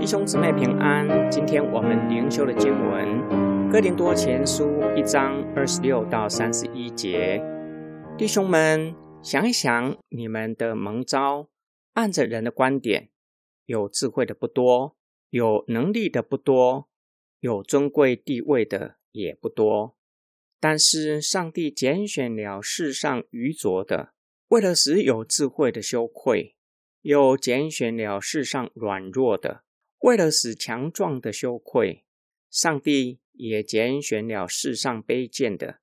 弟兄姊妹平安，今天我们灵修的经文《哥林多前书》一章二十六到三十一节。弟兄们，想一想，你们的蒙召，按着人的观点，有智慧的不多，有能力的不多，有尊贵地位的也不多。但是上帝拣选了世上愚拙的，为了使有智慧的羞愧；又拣选了世上软弱的，为了使强壮的羞愧。上帝也拣选了世上卑贱的、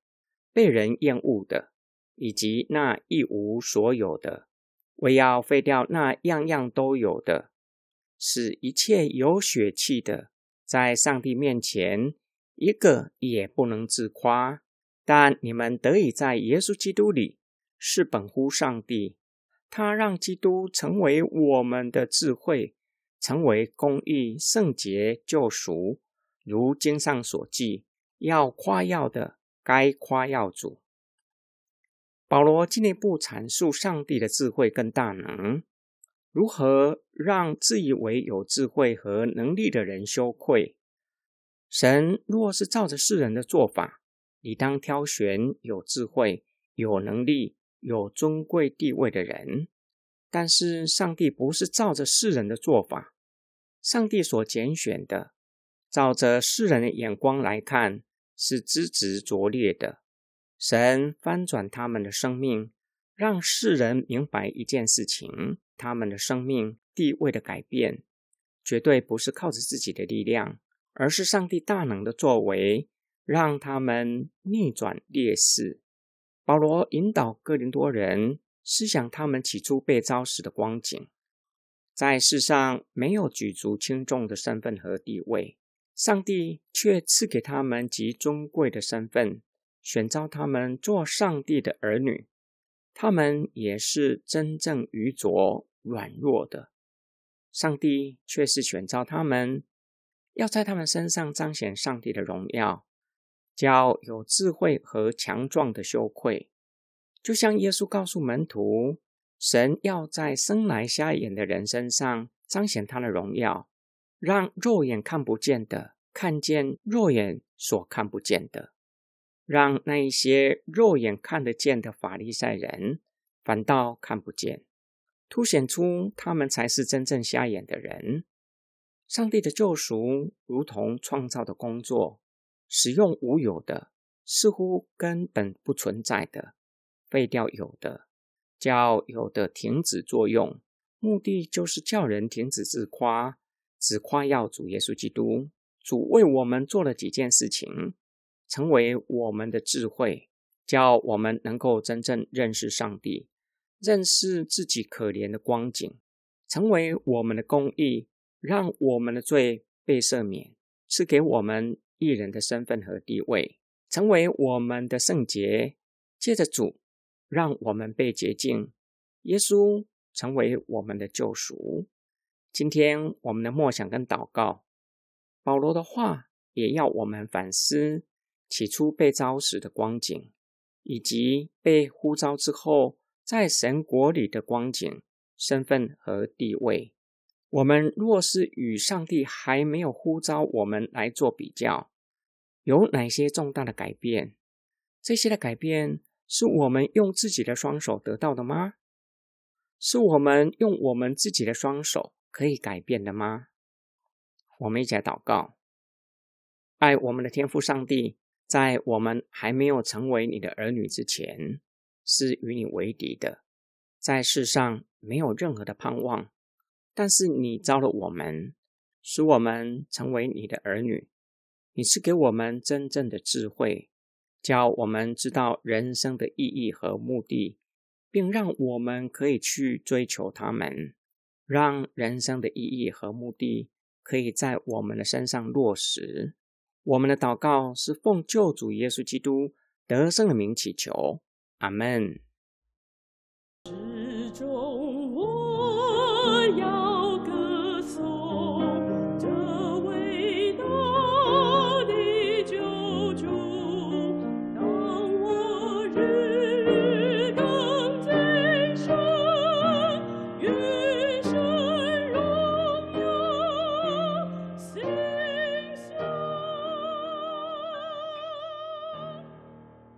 被人厌恶的，以及那一无所有的，为要废掉那样样都有的，使一切有血气的，在上帝面前一个也不能自夸。但你们得以在耶稣基督里是本乎上帝，他让基督成为我们的智慧，成为公义、圣洁、救赎。如经上所记，要夸耀的该夸耀主。保罗进一步阐述上帝的智慧跟大能，如何让自以为有智慧和能力的人羞愧。神若是照着世人的做法。你当挑选有智慧、有能力、有尊贵地位的人，但是上帝不是照着世人的做法，上帝所拣选的，照着世人的眼光来看，是资质拙劣的。神翻转他们的生命，让世人明白一件事情：他们的生命地位的改变，绝对不是靠着自己的力量，而是上帝大能的作为。让他们逆转劣势。保罗引导哥林多人思想他们起初被招时的光景，在世上没有举足轻重的身份和地位，上帝却赐给他们极尊贵的身份，选召他们做上帝的儿女。他们也是真正愚拙软弱的，上帝却是选召他们，要在他们身上彰显上帝的荣耀。叫有智慧和强壮的羞愧，就像耶稣告诉门徒，神要在生来瞎眼的人身上彰显他的荣耀，让肉眼看不见的看见肉眼所看不见的，让那一些肉眼看得见的法利赛人反倒看不见，凸显出他们才是真正瞎眼的人。上帝的救赎如同创造的工作。使用无有的，似乎根本不存在的，废掉有的，叫有的停止作用，目的就是叫人停止自夸，只夸耀主耶稣基督。主为我们做了几件事情，成为我们的智慧，叫我们能够真正认识上帝，认识自己可怜的光景，成为我们的公义，让我们的罪被赦免，赐给我们。艺人的身份和地位，成为我们的圣洁。借着主，让我们被洁净。耶稣成为我们的救赎。今天我们的默想跟祷告，保罗的话也要我们反思起初被召时的光景，以及被呼召之后在神国里的光景、身份和地位。我们若是与上帝还没有呼召我们来做比较，有哪些重大的改变？这些的改变是我们用自己的双手得到的吗？是我们用我们自己的双手可以改变的吗？我们一起来祷告：爱我们的天父上帝，在我们还没有成为你的儿女之前，是与你为敌的，在世上没有任何的盼望。但是你招了我们，使我们成为你的儿女。你是给我们真正的智慧，教我们知道人生的意义和目的，并让我们可以去追求他们，让人生的意义和目的可以在我们的身上落实。我们的祷告是奉救主耶稣基督得胜的名祈求，阿门。